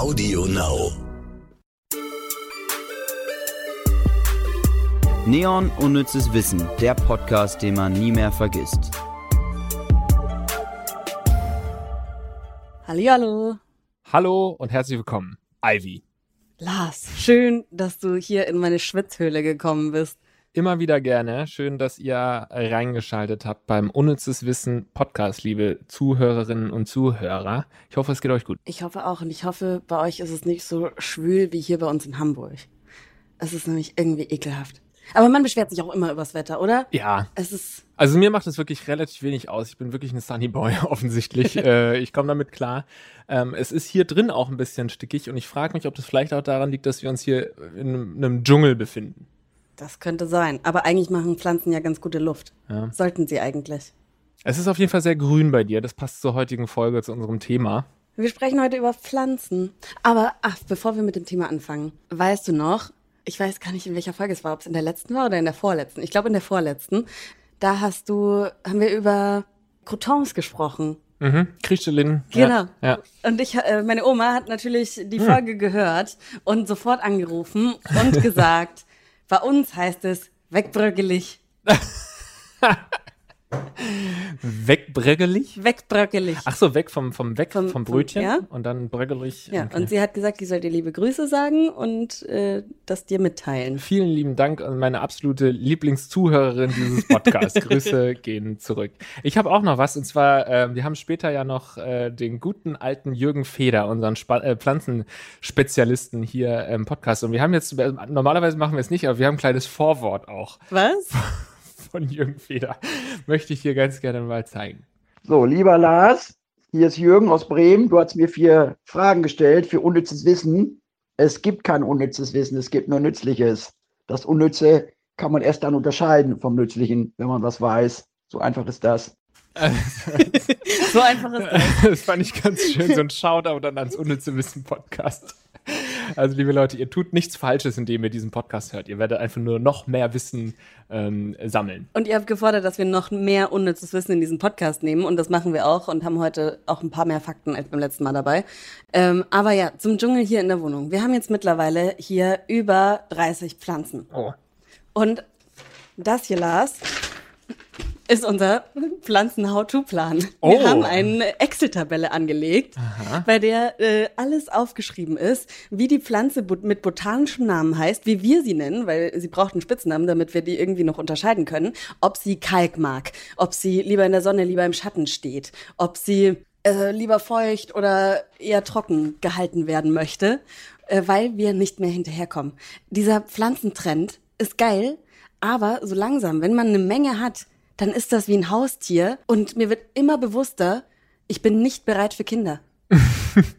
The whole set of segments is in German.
Audio Now. Neon Unnützes Wissen, der Podcast, den man nie mehr vergisst. Hallihallo. Hallo und herzlich willkommen, Ivy. Lars, schön, dass du hier in meine Schwitzhöhle gekommen bist. Immer wieder gerne. Schön, dass ihr reingeschaltet habt beim Unnützes Wissen Podcast, liebe Zuhörerinnen und Zuhörer. Ich hoffe, es geht euch gut. Ich hoffe auch und ich hoffe, bei euch ist es nicht so schwül wie hier bei uns in Hamburg. Es ist nämlich irgendwie ekelhaft. Aber man beschwert sich auch immer übers Wetter, oder? Ja. Es ist. Also mir macht es wirklich relativ wenig aus. Ich bin wirklich ein Sunny Boy offensichtlich. äh, ich komme damit klar. Ähm, es ist hier drin auch ein bisschen stickig und ich frage mich, ob das vielleicht auch daran liegt, dass wir uns hier in einem Dschungel befinden. Das könnte sein. Aber eigentlich machen Pflanzen ja ganz gute Luft. Ja. Sollten sie eigentlich. Es ist auf jeden Fall sehr grün bei dir. Das passt zur heutigen Folge, zu unserem Thema. Wir sprechen heute über Pflanzen. Aber, ach, bevor wir mit dem Thema anfangen, weißt du noch, ich weiß gar nicht, in welcher Folge es war, ob es in der letzten war oder in der vorletzten. Ich glaube, in der vorletzten. Da hast du, haben wir über Croutons gesprochen. Mhm. Kristelin. Genau. Ja, ja. Und ich, äh, meine Oma hat natürlich die Folge gehört und sofort angerufen und gesagt, bei uns heißt es wegbröckelig. Wegbröckelig? Wegbröckelig. Ach so, weg vom, vom Weg vom, Vom- Brötchen ja. und dann bröckelig. Ja, Okay. und sie hat gesagt, ich soll dir liebe Grüße sagen und äh, das dir mitteilen. Vielen lieben Dank an meine absolute Lieblingszuhörerin dieses Podcasts. Grüße gehen zurück. Ich habe auch noch was und zwar, äh, wir haben später ja noch äh, den guten alten Jürgen Feder, unseren Spa äh, Pflanzenspezialisten hier im Podcast. Und wir haben jetzt, äh, normalerweise machen wir es nicht, aber wir haben ein kleines Vorwort auch Was? von Jürgen Feder. Möchte ich hier ganz gerne mal zeigen. So, lieber Lars, hier ist Jürgen aus Bremen. Du hast mir vier Fragen gestellt für unnützes Wissen. Es gibt kein unnützes Wissen, es gibt nur nützliches. Das Unnütze kann man erst dann unterscheiden vom Nützlichen, wenn man was weiß. So einfach ist das. So einfach ist das. Das fand ich ganz schön, so ein Shoutout dann ans Unnütze Wissen Podcast. Also, liebe Leute, ihr tut nichts Falsches, indem ihr diesen Podcast hört. Ihr werdet einfach nur noch mehr Wissen ähm, sammeln. Und ihr habt gefordert, dass wir noch mehr unnützes Wissen in diesen Podcast nehmen. Und das machen wir auch und haben heute auch ein paar mehr Fakten als beim letzten Mal dabei. Ähm, aber ja, zum Dschungel hier in der Wohnung. Wir haben jetzt mittlerweile hier über 30 Pflanzen. Oh. Und das hier, Lars, ist unser Pflanzen-How-To-Plan. Oh. Wir haben eine Excel-Tabelle angelegt, bei der äh, alles aufgeschrieben ist, wie die Pflanze mit botanischem Namen heißt, wie wir sie nennen, weil sie braucht einen Spitznamen, damit wir die irgendwie noch unterscheiden können, ob sie Kalk mag, ob sie lieber in der Sonne, lieber im Schatten steht, ob sie äh, lieber feucht oder eher trocken gehalten werden möchte, äh, weil wir nicht mehr hinterherkommen. Dieser Pflanzentrend ist geil, aber so langsam, wenn man eine Menge hat, dann ist das wie ein Haustier und mir wird immer bewusster, ich bin nicht bereit für Kinder.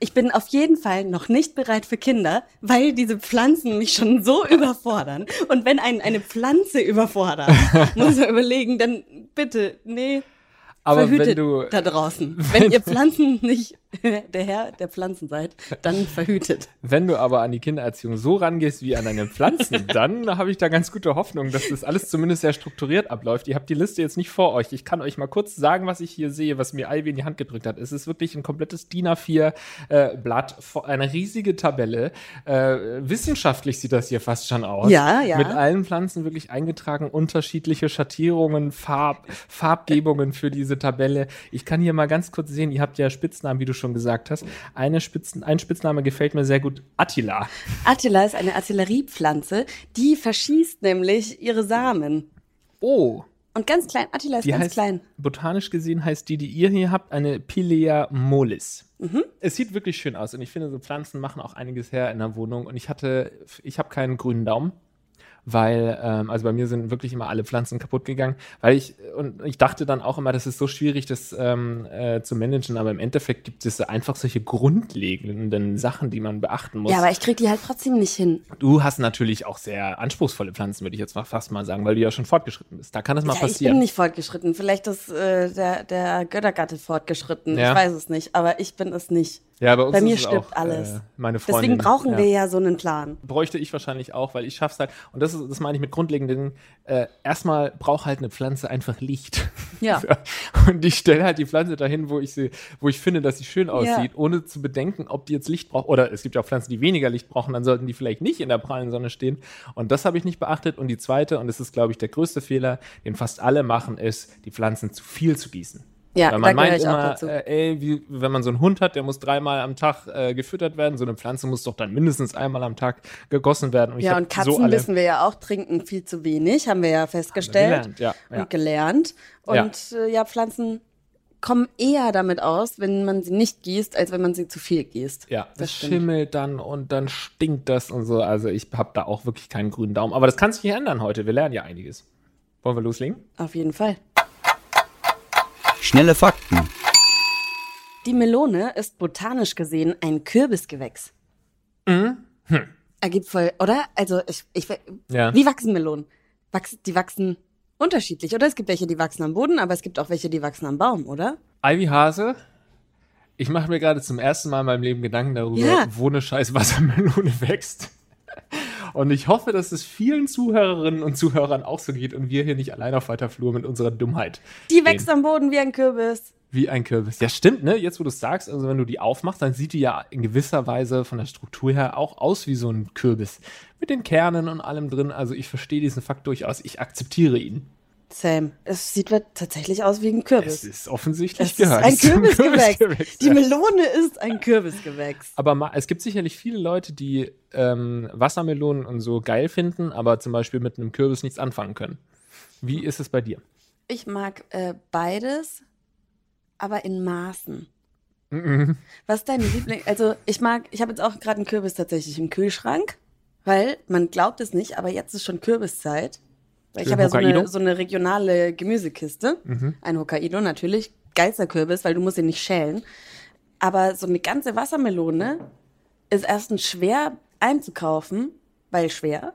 Ich bin auf jeden Fall noch nicht bereit für Kinder, weil diese Pflanzen mich schon so überfordern. Und wenn einen eine Pflanze überfordert, muss man überlegen, dann bitte, nee, Aber verhütet wenn du, da draußen. Wenn ihr Pflanzen nicht der Herr der Pflanzen seid, dann verhütet. wenn du aber an die Kindererziehung so rangehst wie an deine Pflanzen, dann habe ich da ganz gute Hoffnung, dass das alles zumindest sehr strukturiert abläuft. Ihr habt die Liste jetzt nicht vor euch. Ich kann euch mal kurz sagen, was ich hier sehe, was mir Ivy in die Hand gedrückt hat. Es ist wirklich ein komplettes DIN A4 äh, eine riesige Tabelle. Äh, wissenschaftlich sieht das hier fast schon aus. Ja, ja. Mit allen Pflanzen wirklich eingetragen, unterschiedliche Schattierungen, Farb, Farbgebungen für diese Tabelle. Ich kann hier mal ganz kurz sehen, ihr habt ja Spitznamen, wie du schon gesagt hast. Eine Spitzen, ein Spitzname gefällt mir sehr gut, Attila. Attila ist eine Artilleriepflanze, die verschießt nämlich ihre Samen. Oh, Und ganz klein, Attila ist die ganz heißt, klein. botanisch gesehen heißt die, die ihr hier habt, eine Pilea mollis. Mhm. Es sieht wirklich schön aus und ich finde, so Pflanzen machen auch einiges her in der Wohnung und ich hatte, ich habe keinen grünen Daumen. Weil, ähm, also bei mir sind wirklich immer alle Pflanzen kaputt gegangen, weil ich, und ich dachte dann auch immer, das ist so schwierig, das ähm, äh, zu managen, aber im Endeffekt gibt es einfach solche grundlegenden Sachen, die man beachten muss. Ja, aber ich krieg die halt trotzdem nicht hin. Du hast natürlich auch sehr anspruchsvolle Pflanzen, würde ich jetzt mal fast mal sagen, weil du ja schon fortgeschritten bist. Da kann es mal Ja, ich passieren. bin nicht fortgeschritten. Vielleicht ist äh, der, der Göttergatte fortgeschritten. Ja. Ich weiß es nicht, aber ich bin es nicht. Ja, bei uns Bei mir stirbt auch, alles. Äh, meine Freundin. Deswegen brauchen ja. wir ja so einen Plan. bräuchte ich wahrscheinlich auch, weil ich schaff's halt. Und das, ist, das meine ich mit grundlegenden Dingen. Äh, erstmal braucht halt eine Pflanze einfach Licht. Ja. Und ich stelle halt die Pflanze dahin, wo ich sie, wo ich finde, dass sie schön aussieht, ohne zu bedenken, ob die jetzt Licht braucht. Oder es gibt ja auch Pflanzen, die weniger Licht brauchen, dann sollten die vielleicht nicht in der prallen Sonne stehen. Und das habe ich nicht beachtet. Und die zweite, und das ist, glaube ich, der größte Fehler, den fast alle machen, ist, die Pflanzen zu viel zu gießen. Ja, Weil man meint ich auch immer, dazu. äh, ey, wie, wenn man so einen Hund hat, der muss dreimal am Tag äh, gefüttert werden. So eine Pflanze muss doch dann mindestens einmal am Tag gegossen werden. ich ja, und Katzen so wissen wir ja auch, trinken viel zu wenig, haben wir ja festgestellt gelernt, ja, ja. und gelernt. Und ja. Äh, ja, Pflanzen kommen eher damit aus, wenn man sie nicht gießt, als wenn man sie zu viel gießt. Ja, das, das schimmelt dann und dann stinkt das und so. Also ich habe da auch wirklich keinen grünen Daumen. Aber das kann sich hier ändern heute. Wir lernen ja einiges. Wollen wir loslegen? Auf jeden Fall. Schnelle Fakten. Die Melone ist botanisch gesehen ein Kürbisgewächs. Mhm. Hm. Ergibt voll, oder? Also, ich, ich, Ja. wie wachsen Melonen? Wachs, die wachsen unterschiedlich, oder? Es gibt welche, die wachsen am Boden, aber es gibt auch welche, die wachsen am Baum, oder? Ivy Hase, ich mache mir gerade zum ersten Mal in meinem Leben Gedanken darüber, Ja. wo eine scheiß Wassermelone wächst. Und ich hoffe, dass es vielen Zuhörerinnen und Zuhörern auch so geht und wir hier nicht allein auf weiter Flur mit unserer Dummheit. Die stehen. wächst am Boden wie ein Kürbis. Wie ein Kürbis. Ja, stimmt, ne? Jetzt, wo du es sagst, also wenn du die aufmachst, dann sieht die ja in gewisser Weise von der Struktur her auch aus wie so ein Kürbis. Mit den Kernen und allem drin. Also ich verstehe diesen Fakt durchaus. Ich akzeptiere ihn. Sam, es sieht tatsächlich aus wie ein Es Kürbis. ist offensichtlich Es ist ein zum Kürbisgewächs. Die. Melone ist ein Kürbisgewächs. Aber es gibt sicherlich viele Leute, die ähm, Wassermelonen und so geil finden, aber zum Beispiel mit einem Kürbis nichts anfangen können. Wie ist es bei dir? Ich mag äh, beides, aber in Maßen. Mhm. Was ist deine Liebling? Also ich mag, ich habe jetzt auch gerade einen Kürbis tatsächlich im Kühlschrank, weil man glaubt es nicht, aber jetzt ist schon Kürbiszeit. Ich habe ja so eine, so eine regionale Gemüsekiste. Mhm. Ein Hokkaido natürlich. Geilster Kürbis, weil du musst ihn nicht schälen. Aber so eine ganze Wassermelone ist erstens schwer einzukaufen, weil schwer.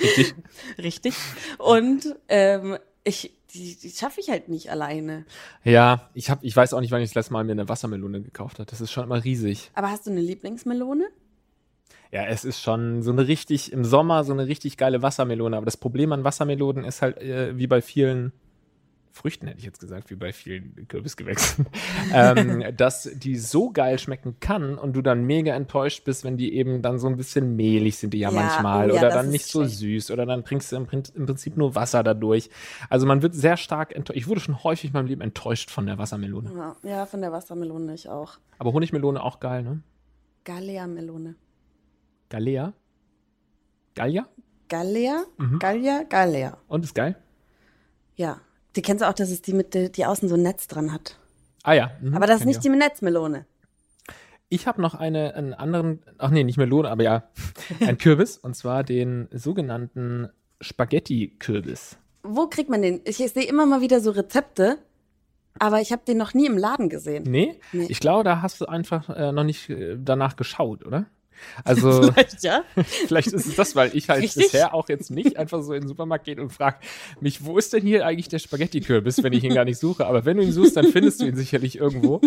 Richtig. Richtig. Und ähm, ich, die, die schaffe ich halt nicht alleine. Ja, ich, hab, ich weiß auch nicht, wann ich das letzte Mal mir eine Wassermelone gekauft habe. Das ist schon immer riesig. Aber hast du eine Lieblingsmelone? Ja, es ist schon so eine richtig, im Sommer so eine richtig geile Wassermelone. Aber das Problem an Wassermelonen ist halt, äh, wie bei vielen Früchten, hätte ich jetzt gesagt, wie bei vielen Kürbisgewächsen, ähm, dass die so geil schmecken kann und du dann mega enttäuscht bist, wenn die eben dann so ein bisschen mehlig sind, die ja, Ja, manchmal. oh ja, oder dann nicht so süß. Oder dann trinkst du im, im Prinzip nur Wasser dadurch. Also man wird sehr stark enttäuscht. Ich wurde schon häufig in meinem Leben enttäuscht von der Wassermelone. Ja, ja von der Wassermelone ich auch. Aber Honigmelone auch geil, ne? Gallia-Melone. Galea? Gallia? Gallia? Mhm. Gallia? Gallia. Und ist geil? Ja. Die kennst du auch, dass es die mit, der- die außen so ein Netz dran hat. Ah ja. mhm, Aber das ist nicht ich die Netzmelone. Ich habe noch eine, einen anderen, ach nee, nicht Melone, aber ja, ein Kürbis, und zwar den sogenannten Spaghetti-Kürbis. Wo kriegt man den? Ich, sehe immer mal wieder so Rezepte, aber ich habe den noch nie im Laden gesehen. Nee? Nee. Ich glaube, da hast du einfach äh, noch nicht äh, danach geschaut, oder? Also, Vielleicht, ja? vielleicht ist es das, weil ich halt Richtig? bisher auch jetzt nicht einfach so in den Supermarkt gehe und frage mich, wo ist denn hier eigentlich der Spaghetti-Kürbis, wenn ich ihn gar nicht suche? Aber wenn du ihn suchst, dann findest du ihn sicherlich irgendwo.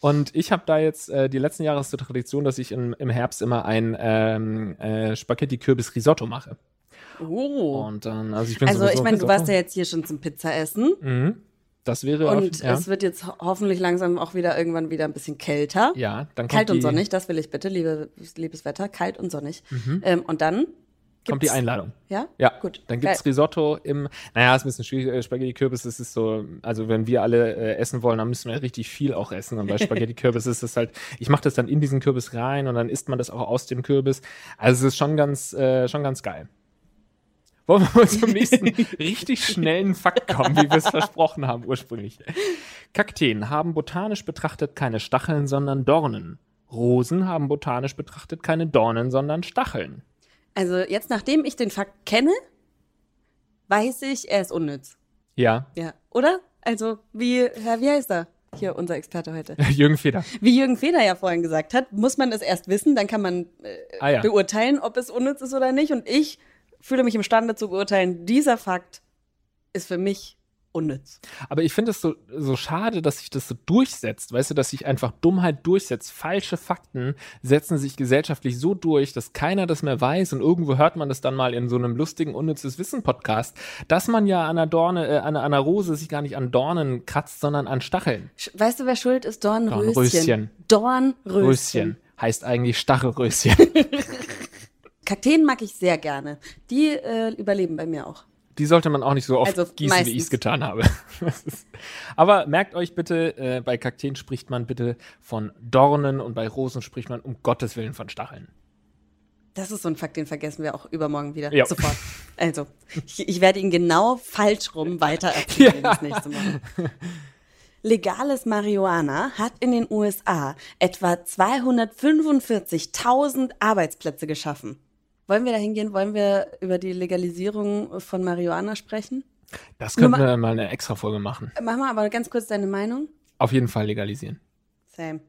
Und ich habe da jetzt äh, die letzten Jahre ist die Tradition, dass ich im, im Herbst immer ein ähm, äh, Spaghetti-Kürbis-Risotto mache. Oh. Und dann, also ich bin Also ich meine, du warst ja jetzt hier schon zum Pizza essen. Mhm. Das wäre Und auf, ja. es wird jetzt ho hoffentlich langsam auch wieder irgendwann wieder ein bisschen kälter. ja, dann kommt Kalt und sonnig, das will ich bitte, liebe, liebes Wetter. Kalt und sonnig. Ähm, und dann Mhm. kommt die gibt's- Einladung. Ja? Ja, Gut. Dann gibt's Geil. Risotto im, naja, ist ein bisschen schwierig, äh, Spaghetti Kürbis, das ist so, also wenn wir alle äh, essen wollen, dann müssen wir richtig viel auch essen. Und bei Spaghetti Kürbis ist es halt, ich mache das dann in diesen Kürbis rein und dann isst man das auch aus dem Kürbis. Also es ist schon ganz, äh, schon ganz geil. Wollen wir mal zum nächsten richtig schnellen Fakt kommen, wie wir es versprochen haben ursprünglich. Kakteen haben botanisch betrachtet keine Stacheln, sondern Dornen. Rosen haben botanisch betrachtet keine Dornen, sondern Stacheln. Also jetzt, nachdem ich den Fakt kenne, weiß ich, er ist unnütz. Ja, Ja. Oder? Also, wie, wie heißt er? Hier, unser Experte heute. Jürgen Feder. Wie Jürgen Feder ja vorhin gesagt hat, muss man es erst wissen, dann kann man äh, Ah ja. beurteilen, ob es unnütz ist oder nicht. Und ich fühle mich imstande zu beurteilen, dieser Fakt ist für mich unnütz. Aber ich finde es so, so schade, dass sich das so durchsetzt. Weißt du, dass sich einfach Dummheit durchsetzt. Falsche Fakten setzen sich gesellschaftlich so durch, dass keiner das mehr weiß und irgendwo hört man das dann mal in so einem lustigen, unnützes Wissen-Podcast, dass man ja an einer Dorne, äh, an einer Rose sich gar nicht an Dornen kratzt, sondern an Stacheln. Weißt du, wer schuld ist? Dornröschen. Dornröschen. Dornröschen. Röschen heißt eigentlich Stachelröschen. Kakteen mag ich sehr gerne. Die äh, überleben bei mir auch. Die sollte man auch nicht so oft Also gießen, wie meistens. ich es getan habe. Aber merkt euch bitte, äh, bei Kakteen spricht man bitte von Dornen und bei Rosen spricht man um Gottes Willen von Stacheln. Das ist so ein Fakt, den vergessen wir auch übermorgen wieder. Ja. Sofort. Also, ich, ich werde ihn genau falsch rum weiter erzählen das nächste Mal. Legales Marihuana hat in den USA etwa 245.000 Arbeitsplätze geschaffen. Wollen wir da hingehen? Wollen wir über die Legalisierung von Marihuana sprechen? Das könnten wir mal eine extra Folge machen. Mach mal aber ganz kurz deine Meinung. Auf jeden Fall legalisieren. Same.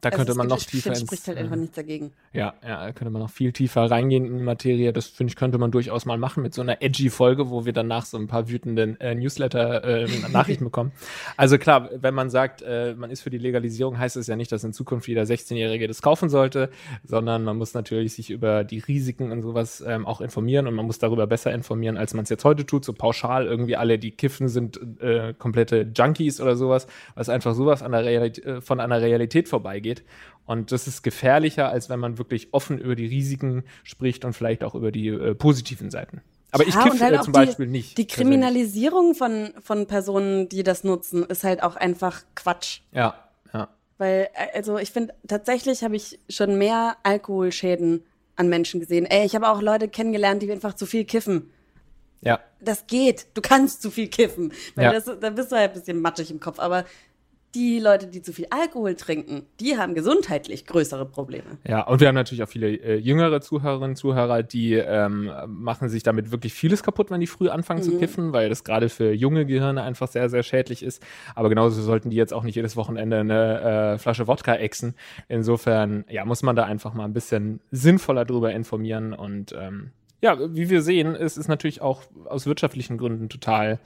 Da Also könnte es man noch tiefer ins, spricht halt äh, einfach nichts dagegen. Ja, ja, da könnte man noch viel tiefer reingehen in die Materie. Das finde ich, könnte man durchaus mal machen mit so einer edgy Folge, wo wir danach so ein paar wütenden äh, Newsletter-Nachrichten bekommen. Also klar, wenn man sagt, äh, man ist für die Legalisierung, heißt es ja nicht, dass in Zukunft jeder 16-Jährige das kaufen sollte, sondern man muss natürlich sich über die Risiken und sowas ähm, auch informieren und man muss darüber besser informieren, als man es jetzt heute tut. So pauschal irgendwie alle, die kiffen, sind äh, komplette Junkies oder sowas, was einfach sowas an der Realität, äh, von einer Realität vorbeigeht. Und das ist gefährlicher, als wenn man wirklich offen über die Risiken spricht und vielleicht auch über die äh, positiven Seiten. Aber ich Ja, kiffe und halt äh, zum die- Beispiel nicht. Die. Kriminalisierung von, von Personen, die das nutzen, ist halt auch einfach Quatsch. Ja, ja. Weil, äh, also ich finde, tatsächlich habe ich schon mehr Alkoholschäden an Menschen gesehen. Ey, ich habe auch Leute kennengelernt, die einfach zu viel kiffen. Ja, Das geht. Du kannst zu viel kiffen. Weil Ja. das, da bist du halt ein bisschen matschig im Kopf. Aber die Leute, die zu viel Alkohol trinken, die haben gesundheitlich größere Probleme. Ja, und wir haben natürlich auch viele äh, jüngere Zuhörerinnen und Zuhörer, die ähm, machen sich damit wirklich vieles kaputt, wenn die früh anfangen zu kiffen, weil das gerade für junge Gehirne einfach sehr, sehr schädlich ist. Aber genauso sollten die jetzt auch nicht jedes Wochenende eine äh, Flasche Wodka exen. Insofern, ja, muss man da einfach mal ein bisschen sinnvoller drüber informieren und ähm, ja, wie wir sehen, ist es natürlich auch aus wirtschaftlichen Gründen total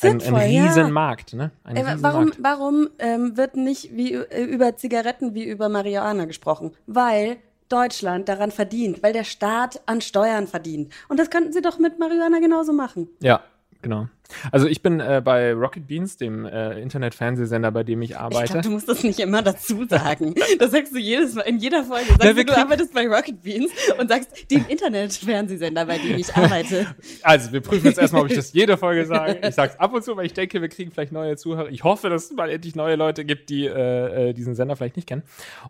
ein, ein Sinnvoll, ja. Riesenmarkt, ne? Ein Ey, wa- Riesenmarkt. warum warum ähm, wird nicht wie äh, über Zigaretten wie über Marihuana gesprochen? Weil Deutschland daran verdient, weil der Staat an Steuern verdient. Und das könnten sie doch mit Marihuana genauso machen. Ja, genau. Also ich bin äh, bei Rocket Beans, dem äh, Internetfernsehsender, bei dem ich Ich arbeite. glaube, du musst das nicht immer dazu sagen. Das sagst du jedes Mal, in jeder Folge. Sagst Ja, du, du arbeitest bei Rocket Beans und sagst, dem Internetfernsehsender, bei dem ich arbeite. Also, wir prüfen jetzt erstmal, ob ich das jede Folge sage. Ich sage es ab und zu, weil ich denke, wir kriegen vielleicht neue Zuhörer. Ich hoffe, dass es mal endlich neue Leute gibt, die äh, äh, diesen Sender vielleicht nicht kennen.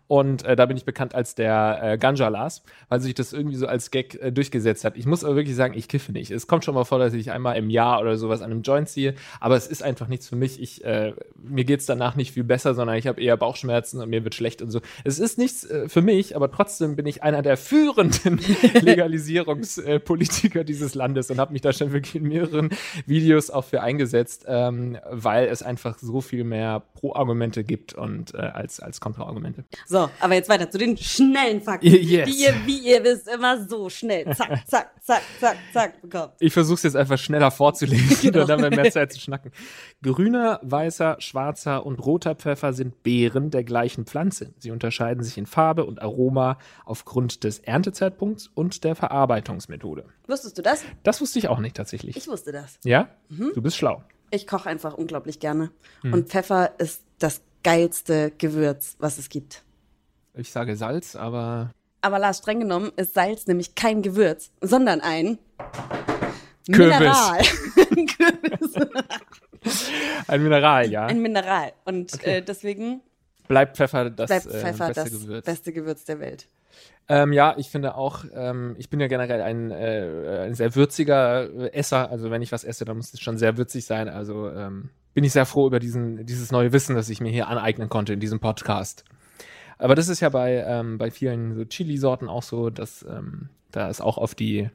Und äh, da bin ich bekannt als der äh, Ganja Lars, weil sich das irgendwie so als Gag äh, durchgesetzt hat. Ich muss aber wirklich sagen, ich kiffe nicht. Es kommt schon mal vor, dass ich einmal im Jahr oder sowas an einem Joint ziehe, aber es ist einfach nichts für mich. Ich, äh, mir geht's danach nicht viel besser, sondern ich habe eher Bauchschmerzen und mir wird schlecht und so. Es ist nichts äh, für mich, aber trotzdem bin ich einer der führenden Legalisierungspolitiker dieses Landes und habe mich da schon wirklich in mehreren Videos auch für eingesetzt, ähm, weil es einfach so viel mehr Pro-Argumente gibt und äh, als, als Kontra-Argumente. So, aber jetzt weiter zu den schnellen Fakten, Yes. die ihr, wie ihr wisst, immer so schnell, zack, zack, zack, zack, zack bekommt. Ich versuche es jetzt einfach schneller vorzulesen, Genau. und dann haben wir mehr Zeit zu schnacken. Grüner, weißer, schwarzer und roter Pfeffer sind Beeren der gleichen Pflanze. Sie unterscheiden sich in Farbe und Aroma aufgrund des Erntezeitpunkts und der Verarbeitungsmethode. Wusstest du das? Das wusste ich auch nicht tatsächlich. Ich wusste das. ja? Mhm. Du bist schlau. Ich koche einfach unglaublich gerne. Hm. Und Pfeffer ist das geilste Gewürz, was es gibt. Ich sage Salz, aber Aber Lars, streng genommen ist Salz nämlich kein Gewürz, sondern ein Kürbis. Mineral. Ein Kürbis. ein Mineral, ja. Ein Mineral. Und Okay. äh, deswegen Bleibt Pfeffer das bleibt äh, Pfeffer beste das Gewürz. beste Gewürz der Welt. Ähm, ja, ich finde auch, ähm, ich bin ja generell ein, äh, ein sehr würziger äh, Esser. Also wenn ich was esse, dann muss es schon sehr würzig sein. Also ähm, bin ich sehr froh über diesen, dieses neue Wissen, das ich mir hier aneignen konnte in diesem Podcast. Aber das ist ja bei, ähm, bei vielen so Chili-Sorten auch so, dass ähm, da ist auch auf die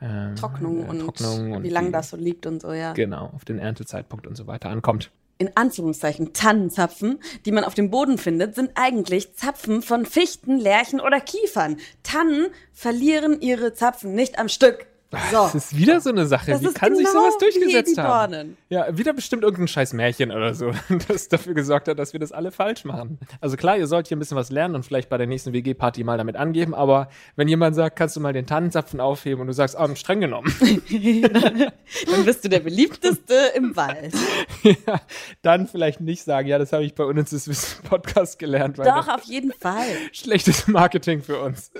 ähm, Trocknung äh, und Trocknung und wie lange das so liegt und so, ja. Genau, auf den Erntezeitpunkt und so weiter ankommt. in Anführungszeichen Tannenzapfen, die man auf dem Boden findet, sind eigentlich Zapfen von Fichten, Lärchen oder Kiefern. Tannen verlieren ihre Zapfen nicht am Stück, So. Das ist wieder so eine Sache. Das Wie kann sich genau sowas wie durchgesetzt haben? Ja, wieder bestimmt irgendein scheiß Märchen oder so, das dafür gesorgt hat, dass wir das alle falsch machen. Also klar, ihr sollt hier ein bisschen was lernen und vielleicht bei der nächsten WG-Party mal damit angeben, aber wenn jemand sagt, kannst du mal den Tannenzapfen aufheben und du sagst, ah, streng genommen, Dann bist du der beliebteste im Wald. ja, dann vielleicht nicht sagen, ja, das habe ich bei uns das Wissen Podcast gelernt, Doch, auf jeden Fall. schlechtes Marketing für uns.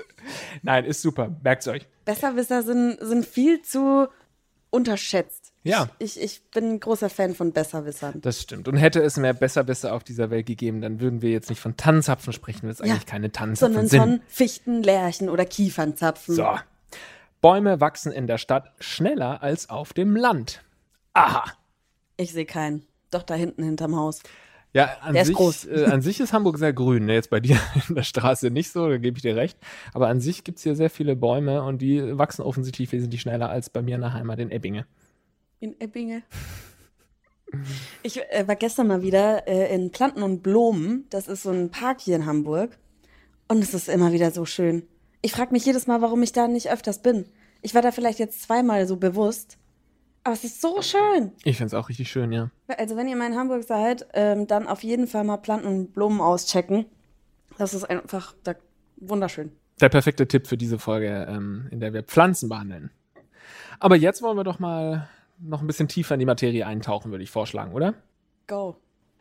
Nein, ist super, merkt's euch. Besserwisser sind, sind viel zu unterschätzt. Ja. Ich, ich bin ein großer Fan von Besserwissern. Das stimmt. Und hätte es mehr Besserwisser auf dieser Welt gegeben, dann würden wir jetzt nicht von Tannenzapfen sprechen, weil es Ja. eigentlich keine Tannenzapfen Sondern sind. von Fichten, Lärchen oder Kiefernzapfen. So. Bäume wachsen in der Stadt schneller als auf dem Land. Aha. Ich sehe keinen. Doch da hinten hinterm Haus. Ja, an Der ist sich, groß. Äh, an sich ist Hamburg sehr grün. Ne? Jetzt bei dir in der Straße nicht so, da gebe ich dir recht. Aber an sich gibt es hier sehr viele Bäume und die wachsen offensichtlich wesentlich schneller als bei mir in der Heimat in Ebbinge. In Ebbinge. Ich äh, war gestern mal wieder äh, in Planten und Blumen. Das ist so ein Park hier in Hamburg. Und es ist immer wieder so schön. Ich frage mich jedes Mal, warum ich da nicht öfters bin. Ich war da vielleicht jetzt zweimal so bewusst. Aber es ist so schön. Ich finde es auch richtig schön, ja. Also wenn ihr mal in Hamburg seid, ähm, dann auf jeden Fall mal Planten und Blumen auschecken. Das ist einfach da, wunderschön. Der perfekte Tipp für diese Folge, ähm, in der wir Pflanzen behandeln. Aber jetzt wollen wir doch mal noch ein bisschen tiefer in die Materie eintauchen, würde ich vorschlagen, oder? Go.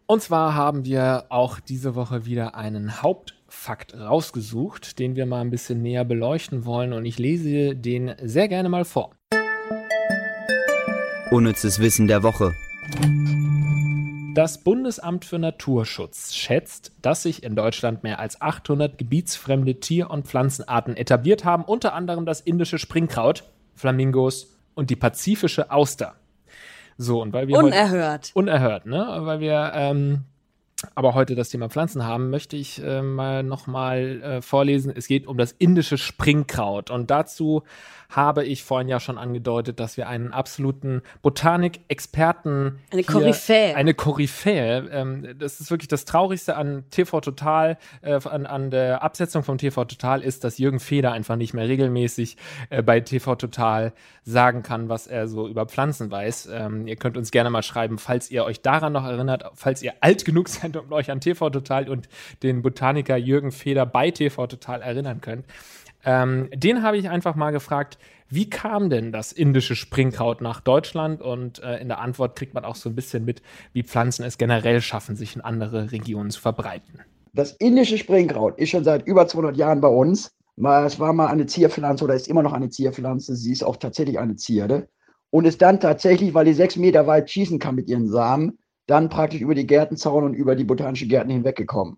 Und zwar haben wir auch diese Woche wieder einen Hauptfakt rausgesucht, den wir mal ein bisschen näher beleuchten wollen. Und ich lese den sehr gerne mal vor. Unnützes Wissen der Woche. Das Bundesamt für Naturschutz schätzt, dass sich in Deutschland mehr als 800 gebietsfremde Tier- und Pflanzenarten etabliert haben, unter anderem das indische Springkraut, Flamingos und die pazifische Auster. So, und weil wir heute Unerhört. unerhört, ne? Weil wir ähm, aber heute das Thema Pflanzen haben, möchte ich äh, mal nochmal äh, vorlesen. Es geht um das indische Springkraut. Und dazu habe ich vorhin ja schon angedeutet, dass wir einen absoluten Botanik-Experten. Eine hier- Koryphäe. Eine Koryphäe. Ähm, das ist wirklich das Traurigste an TV Total, äh, an, an der Absetzung vom TV Total ist, dass Jürgen Feder einfach nicht mehr regelmäßig äh, bei TV Total sagen kann, was er so über Pflanzen weiß. Ähm, ihr könnt uns gerne mal schreiben, falls ihr euch daran noch erinnert, falls ihr alt genug seid und euch an TV Total und den Botaniker Jürgen Feder bei TV Total erinnern könnt. Ähm, den habe ich einfach mal gefragt, wie kam denn das indische Springkraut nach Deutschland? Und äh, in der Antwort kriegt man auch so ein bisschen mit, wie Pflanzen es generell schaffen, sich in andere Regionen zu verbreiten. Das indische Springkraut ist schon seit über 200 Jahren bei uns. Es war mal eine Zierpflanze oder ist immer noch eine Zierpflanze. Sie ist auch tatsächlich eine Zierde. Und ist dann tatsächlich, weil die sechs Meter weit schießen kann mit ihren Samen, dann praktisch über die Gärtenzaun und über die botanischen Gärten hinweggekommen.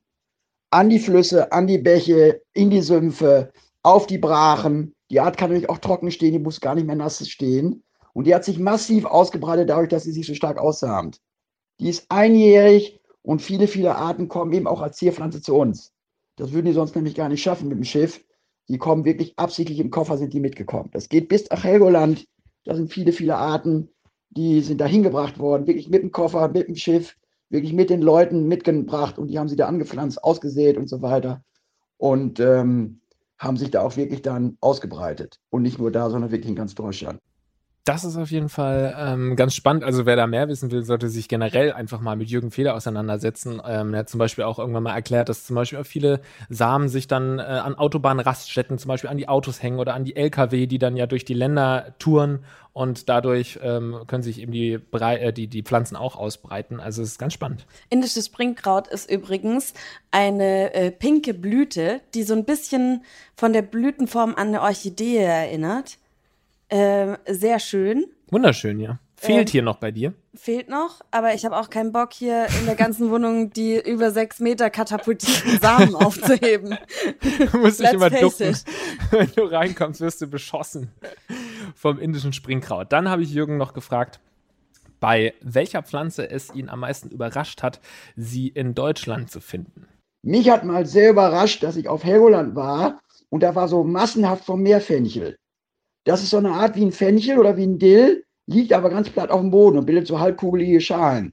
An die Flüsse, an die Bäche, in die Sümpfe, auf die Brachen. Die Art kann nämlich auch trocken stehen, die muss gar nicht mehr nass stehen. Und die hat sich massiv ausgebreitet dadurch, dass sie sich so stark aussamt. Die ist einjährig und viele, viele Arten kommen eben auch als Zierpflanze zu uns. Das würden die sonst nämlich gar nicht schaffen mit dem Schiff. Die kommen wirklich absichtlich im Koffer, sind die mitgekommen. Das geht bis nach Helgoland. Da sind viele, viele Arten, die sind da hingebracht worden, wirklich mit dem Koffer, mit dem Schiff, wirklich mit den Leuten mitgebracht und die haben sie da angepflanzt, ausgesät und so weiter. Und ähm, haben sich da auch wirklich dann ausgebreitet. Und nicht nur da, sondern wirklich in ganz Deutschland. Das ist auf jeden Fall ähm, ganz spannend. Also wer da mehr wissen will, sollte sich generell einfach mal mit Jürgen Feder auseinandersetzen. Ähm, er hat zum Beispiel auch irgendwann mal erklärt, dass zum Beispiel auch viele Samen sich dann äh, an Autobahnraststätten, zum Beispiel an die Autos hängen oder an die LKW, die dann ja durch die Länder touren und dadurch ähm, können sich eben die, Brei äh, die, die Pflanzen auch ausbreiten. Also es ist ganz spannend. Indisches Springkraut ist übrigens eine äh, pinke Blüte, die so ein bisschen von der Blütenform an eine Orchidee erinnert. Ähm, sehr schön. Wunderschön, ja. Fehlt Ähm, hier noch bei dir? Fehlt noch, aber ich habe auch keinen Bock, hier in der ganzen Wohnung die über sechs Meter katapultierten Samen aufzuheben. Du musst dich immer ducken. it. Wenn du reinkommst, wirst du beschossen vom indischen Springkraut. Dann habe ich Jürgen noch gefragt, bei welcher Pflanze es ihn am meisten überrascht hat, sie in Deutschland zu finden. Mich hat mal sehr überrascht, dass ich auf Helgoland war und da war so massenhaft vom Meerfenchel. Das ist so eine Art wie ein Fenchel oder wie ein Dill, liegt aber ganz platt auf dem Boden und bildet so halbkugelige Schalen.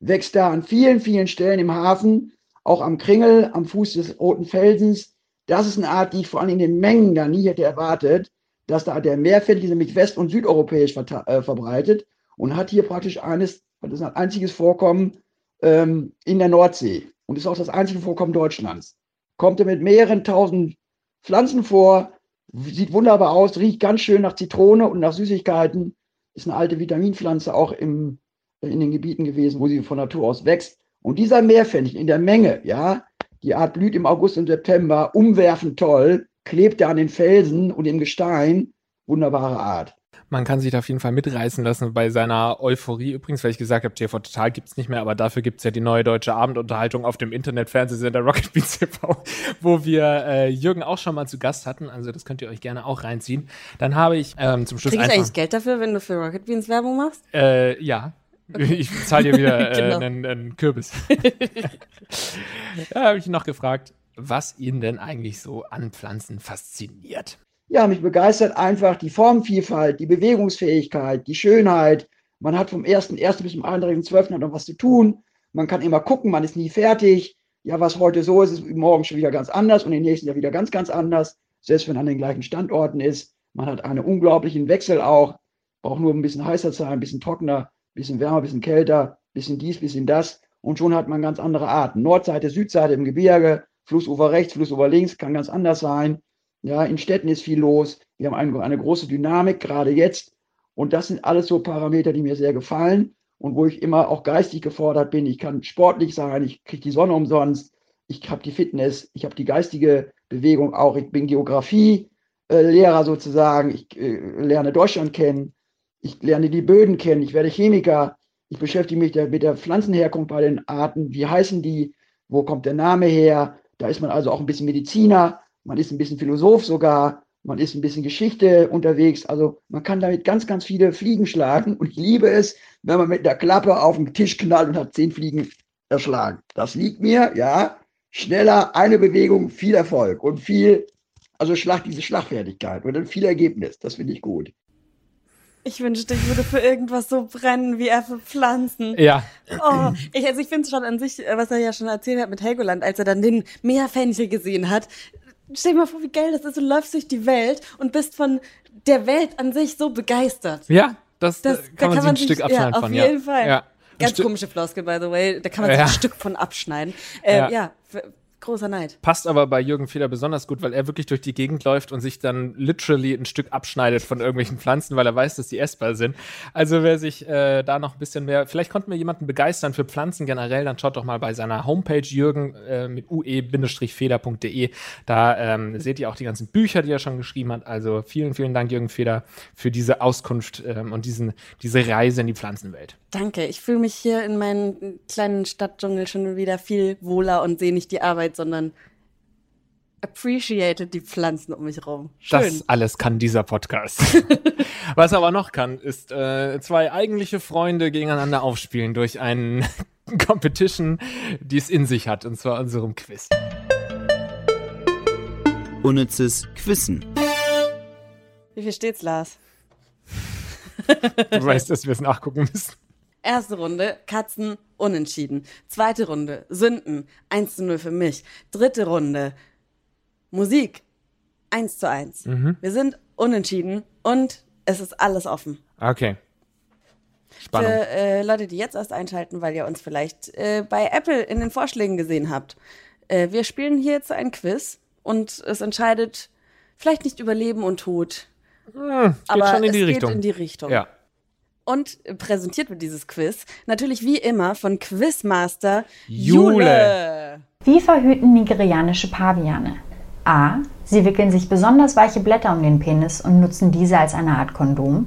Wächst da an vielen, vielen Stellen im Hafen, auch am Kringel, am Fuß des Roten Felsens. Das ist eine Art, die ich vor allem in den Mengen da nie hätte erwartet, dass da der Meerfenchel nämlich west- und südeuropäisch äh, verbreitet und hat hier praktisch eines, das ist ein einziges Vorkommen ähm, in der Nordsee und ist auch das einzige Vorkommen Deutschlands. Kommt er mit mehreren tausend Pflanzen vor, sieht wunderbar aus, riecht ganz schön nach Zitrone und nach Süßigkeiten, ist eine alte Vitaminpflanze auch im, in den Gebieten gewesen, wo sie von Natur aus wächst. Und dieser Meerfenchel in der Menge, ja, die Art blüht im August und September, umwerfend toll, klebt er an den Felsen und im Gestein. Wunderbare Art. Man kann sich da auf jeden Fall mitreißen lassen bei seiner Euphorie. Übrigens, weil ich gesagt habe, TV Total gibt es nicht mehr, aber dafür gibt es ja die neue deutsche Abendunterhaltung auf dem Internetfernsehsender Rocket Beans TV, wo wir äh, Jürgen auch schon mal zu Gast hatten. Also das könnt ihr euch gerne auch reinziehen. Dann habe ich ähm, zum Schluss Krieg ich eigentlich Geld dafür, wenn du für Rocket Beans Werbung machst? Äh, ja. Okay. Ich zahle dir wieder äh, genau. einen, einen, Kürbis. da habe ich noch gefragt, was ihn denn eigentlich so an Pflanzen fasziniert. Ja, mich begeistert einfach die Formvielfalt, die Bewegungsfähigkeit, die Schönheit. Man hat vom 1.1. bis zum 31.12. noch was zu tun. Man kann immer gucken, man ist nie fertig. Ja, was heute so ist, ist morgen schon wieder ganz anders und im nächsten Jahr wieder ganz, ganz anders. Selbst wenn man an den gleichen Standorten ist. Man hat einen unglaublichen Wechsel auch. Braucht nur ein bisschen heißer sein, ein bisschen trockener, bisschen wärmer, bisschen kälter, bisschen dies, bisschen das. Und schon hat man ganz andere Arten. Nordseite, Südseite im Gebirge, Flussufer rechts, Flussufer links, kann ganz anders sein. Ja, in Städten ist viel los. Wir haben eine, eine große Dynamik, gerade jetzt. Und das sind alles so Parameter, die mir sehr gefallen und wo ich immer auch geistig gefordert bin. Ich kann sportlich sein, ich kriege die Sonne umsonst, ich habe die Fitness, ich habe die geistige Bewegung auch. Ich bin Geografie-Lehrer äh, sozusagen. Ich äh, lerne Deutschland kennen. Ich lerne die Böden kennen, ich werde Chemiker, ich beschäftige mich mit der Pflanzenherkunft bei den Arten, wie heißen die, wo kommt der Name her. Da ist man also auch ein bisschen Mediziner, man ist ein bisschen Philosoph sogar, man ist ein bisschen Geschichte unterwegs. Also man kann damit ganz, ganz viele Fliegen schlagen. Und ich liebe es, wenn man mit der Klappe auf den Tisch knallt und hat zehn Fliegen erschlagen. Das liegt mir, ja. Schneller, eine Bewegung, viel Erfolg und viel, also Schlag, diese Schlagfertigkeit und dann viel Ergebnis. Das finde ich gut. Ich wünschte, ich würde für irgendwas so brennen, wie er für Pflanzen. Ja. Oh, ich, also ich finde es schon an sich, was er ja schon erzählt hat mit Helgoland, als er dann den Meerfenchel gesehen hat. Stell dir mal vor, wie geil das ist. Du läufst durch die Welt und bist von der Welt an sich so begeistert. Ja, das, das kann, da man sich ein sich, Stück abschneiden ja, von. Auf jeden Fall. Ja. Ganz komische Floskel, by the way. Da kann man sich ja. ein Stück von abschneiden. Äh, ja. ja, großer Neid. Passt aber bei Jürgen Feder besonders gut, weil er wirklich durch die Gegend läuft und sich dann literally ein Stück abschneidet von irgendwelchen Pflanzen, weil er weiß, dass die essbar sind. Also wer sich äh, da noch ein bisschen mehr, vielleicht konnten wir jemanden begeistern für Pflanzen generell, dann schaut doch mal bei seiner Homepage Jürgen äh, mit ue-feder.de. Da ähm, seht ihr auch die ganzen Bücher, die er schon geschrieben hat. Also vielen, vielen Dank, Jürgen Feder, für diese Auskunft ähm, und diesen, diese Reise in die Pflanzenwelt. Danke. Ich fühle mich hier in meinem kleinen Stadtdschungel schon wieder viel wohler und sehe nicht die Arbeit, sondern appreciated die Pflanzen um mich herum. Das alles kann dieser Podcast. Was er aber noch kann, ist äh, zwei eigentliche Freunde gegeneinander aufspielen durch einen Competition, die es in sich hat, und zwar unserem Quiz. Unnützes Quissen. Wie viel steht's, Lars? Du weißt, dass wir es nachgucken müssen. Erste Runde, Katzen, unentschieden. Zweite Runde, Sünden, 1 zu 0 für mich. Dritte Runde, Musik, 1 zu 1. Mhm. Wir sind unentschieden und es ist alles offen. Okay. Spannung. Für äh, Leute, die jetzt erst einschalten, weil ihr uns vielleicht äh, bei Apple in den Vorschlägen gesehen habt. Äh, wir spielen hier jetzt ein Quiz und es entscheidet vielleicht nicht über Leben und Tod. Hm, aber schon in die es Richtung. geht in die Richtung. Ja. Und präsentiert wird dieses Quiz natürlich wie immer von Quizmaster Jule. Wie verhüten nigerianische Paviane? A. Sie wickeln sich besonders weiche Blätter um den Penis und nutzen diese als eine Art Kondom.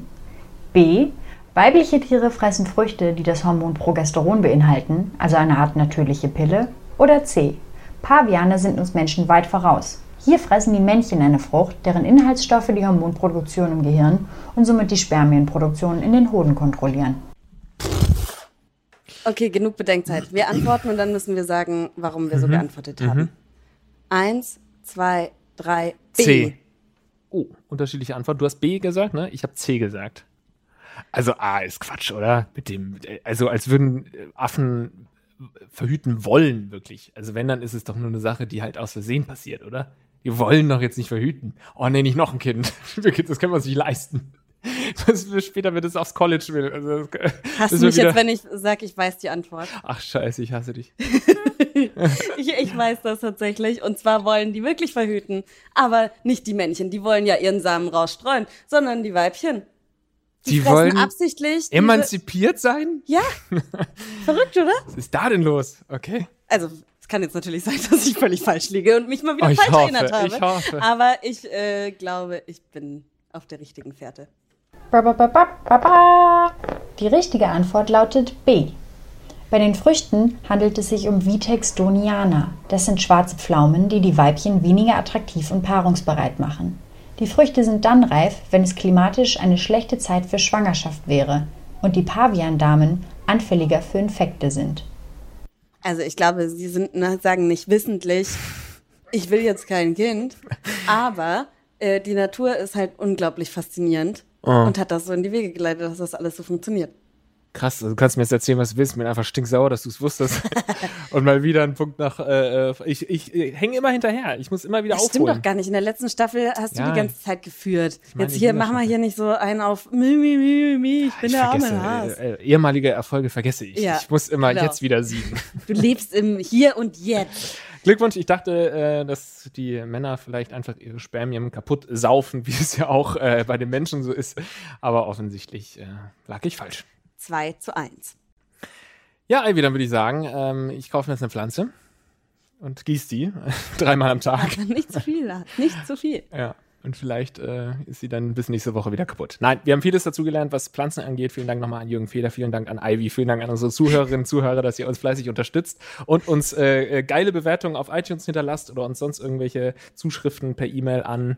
B. Weibliche Tiere fressen Früchte, die das Hormon Progesteron beinhalten, also eine Art natürliche Pille. Oder C. Paviane sind uns Menschen weit voraus. Hier fressen die Männchen eine Frucht, deren Inhaltsstoffe die Hormonproduktion im Gehirn und somit die Spermienproduktion in den Hoden kontrollieren. Okay, genug Bedenkzeit. Wir antworten und dann müssen wir sagen, warum wir so mhm. geantwortet haben. Mhm. Eins, zwei, drei, B. C. Oh, unterschiedliche Antwort. Du hast B gesagt, ne? Ich habe C gesagt. Also A ist Quatsch, oder? Mit dem, also als würden Affen verhüten wollen, wirklich. Also wenn, dann ist es doch nur eine Sache, die halt aus Versehen passiert, oder? Wir wollen doch jetzt nicht verhüten. Oh nee, nicht noch ein Kind. Das können wir uns nicht leisten. Das, später wird es aufs College will. Also, Hast du mich jetzt, wenn ich sage, ich weiß die Antwort? Ach scheiße, ich hasse dich. ich, ich weiß das tatsächlich. Und zwar wollen die wirklich verhüten. Aber nicht die Männchen, die wollen ja ihren Samen rausstreuen, sondern die Weibchen. Die, die wollen absichtlich emanzipiert sein? Ja. Verrückt, oder? Was ist da denn los? Okay. Also, es kann jetzt natürlich sein, dass ich völlig falsch liege und mich mal wieder oh, falsch hoffe, erinnert habe. Ich hoffe. Aber ich äh, glaube, ich bin auf der richtigen Fährte. Die richtige Antwort lautet B. Bei den Früchten handelt es sich um Vitex doniana. Das sind schwarze Pflaumen, die die Weibchen weniger attraktiv und paarungsbereit machen. Die Früchte sind dann reif, wenn es klimatisch eine schlechte Zeit für Schwangerschaft wäre und die Paviandamen anfälliger für Infekte sind. Also ich glaube, sie sind, ne, sagen nicht wissentlich, ich will jetzt kein Kind, aber äh, die Natur ist halt unglaublich faszinierend oh. und hat das so in die Wege geleitet, dass das alles so funktioniert. Krass, also du kannst mir jetzt erzählen, was du willst. Ich bin einfach stinksauer, dass du es wusstest. und mal wieder ein Punkt nach. Äh, äh ich ich, ich hänge immer hinterher. Ich muss immer wieder das aufholen. Stimmt doch gar nicht. In der letzten Staffel hast ja. du die ganze Zeit geführt. Jetzt hier machen wir hier nicht so einen auf mi, mi, mi, mi, ich bin ich der arme Haas. Äh, äh, ehemalige Erfolge vergesse ich. Ja, ich muss immer genau. jetzt wieder siegen. Du lebst im Hier und Jetzt. Glückwunsch, ich dachte, äh, dass die Männer vielleicht einfach ihre Spermien kaputt saufen, wie es ja auch äh, bei den Menschen so ist. Aber offensichtlich äh, lag ich falsch. 2 zu 1. Ja, Ivy, dann würde ich sagen, ähm, ich kaufe mir jetzt eine Pflanze und gieße die dreimal am Tag. Aber nicht zu viel, nicht zu viel. Ja. Und vielleicht äh, ist sie dann bis nächste Woche wieder kaputt. Nein, wir haben vieles dazugelernt, was Pflanzen angeht. Vielen Dank nochmal an Jürgen Feder, vielen Dank an Ivy, vielen Dank an unsere Zuhörerinnen und Zuhörer, dass ihr uns fleißig unterstützt und uns äh, äh, geile Bewertungen auf iTunes hinterlasst oder uns sonst irgendwelche Zuschriften per E-Mail an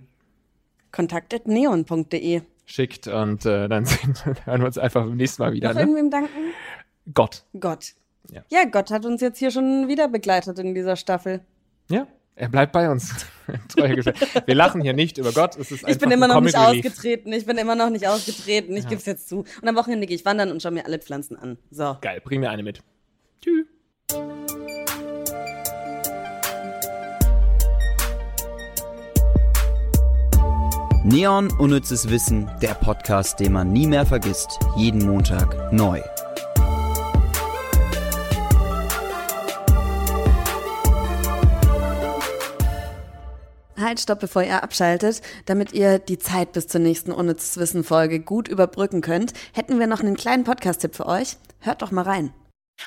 kontakt.neon.de schickt und äh, dann sehen, hören wir uns einfach beim nächsten Mal wieder. Noch ne? irgendwem danken? Gott. Gott. Ja. ja, Gott hat uns jetzt hier schon wieder begleitet in dieser Staffel. Ja, er bleibt bei uns. Wir lachen hier nicht über Gott. Es ist ich bin immer noch nicht ausgetreten. Ich bin immer noch nicht ausgetreten. Ich ja. gebe es jetzt zu. Und am Wochenende gehe ich wandern und schaue mir alle Pflanzen an. So. Geil, bring mir eine mit. Tschüss. Neon Unnützes Wissen, der Podcast, den man nie mehr vergisst. Jeden Montag neu. Halt, stopp, bevor ihr abschaltet. Damit ihr die Zeit bis zur nächsten Unnützes Wissen Folge gut überbrücken könnt, hätten wir noch einen kleinen Podcast-Tipp für euch. Hört doch mal rein.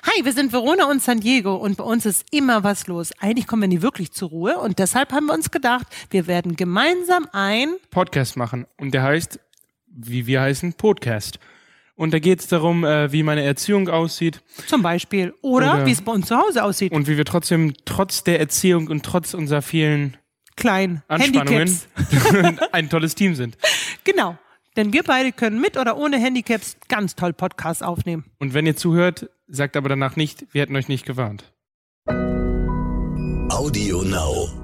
Hi, wir sind Verona und San Diego und bei uns ist immer was los. Eigentlich kommen wir nie wirklich zur Ruhe und deshalb haben wir uns gedacht, wir werden gemeinsam ein Podcast machen und der heißt, wie wir heißen, Podcast. Und da geht es darum, äh, wie meine Erziehung aussieht. Zum Beispiel. Oder, Oder wie es bei uns zu Hause aussieht. Und wie wir trotzdem trotz der Erziehung und trotz unserer vielen kleinen Anspannungen ein tolles Team sind. Genau. Denn wir beide können mit oder ohne Handicaps ganz toll Podcasts aufnehmen. Und wenn ihr zuhört, sagt aber danach nicht, wir hätten euch nicht gewarnt. Audio Now.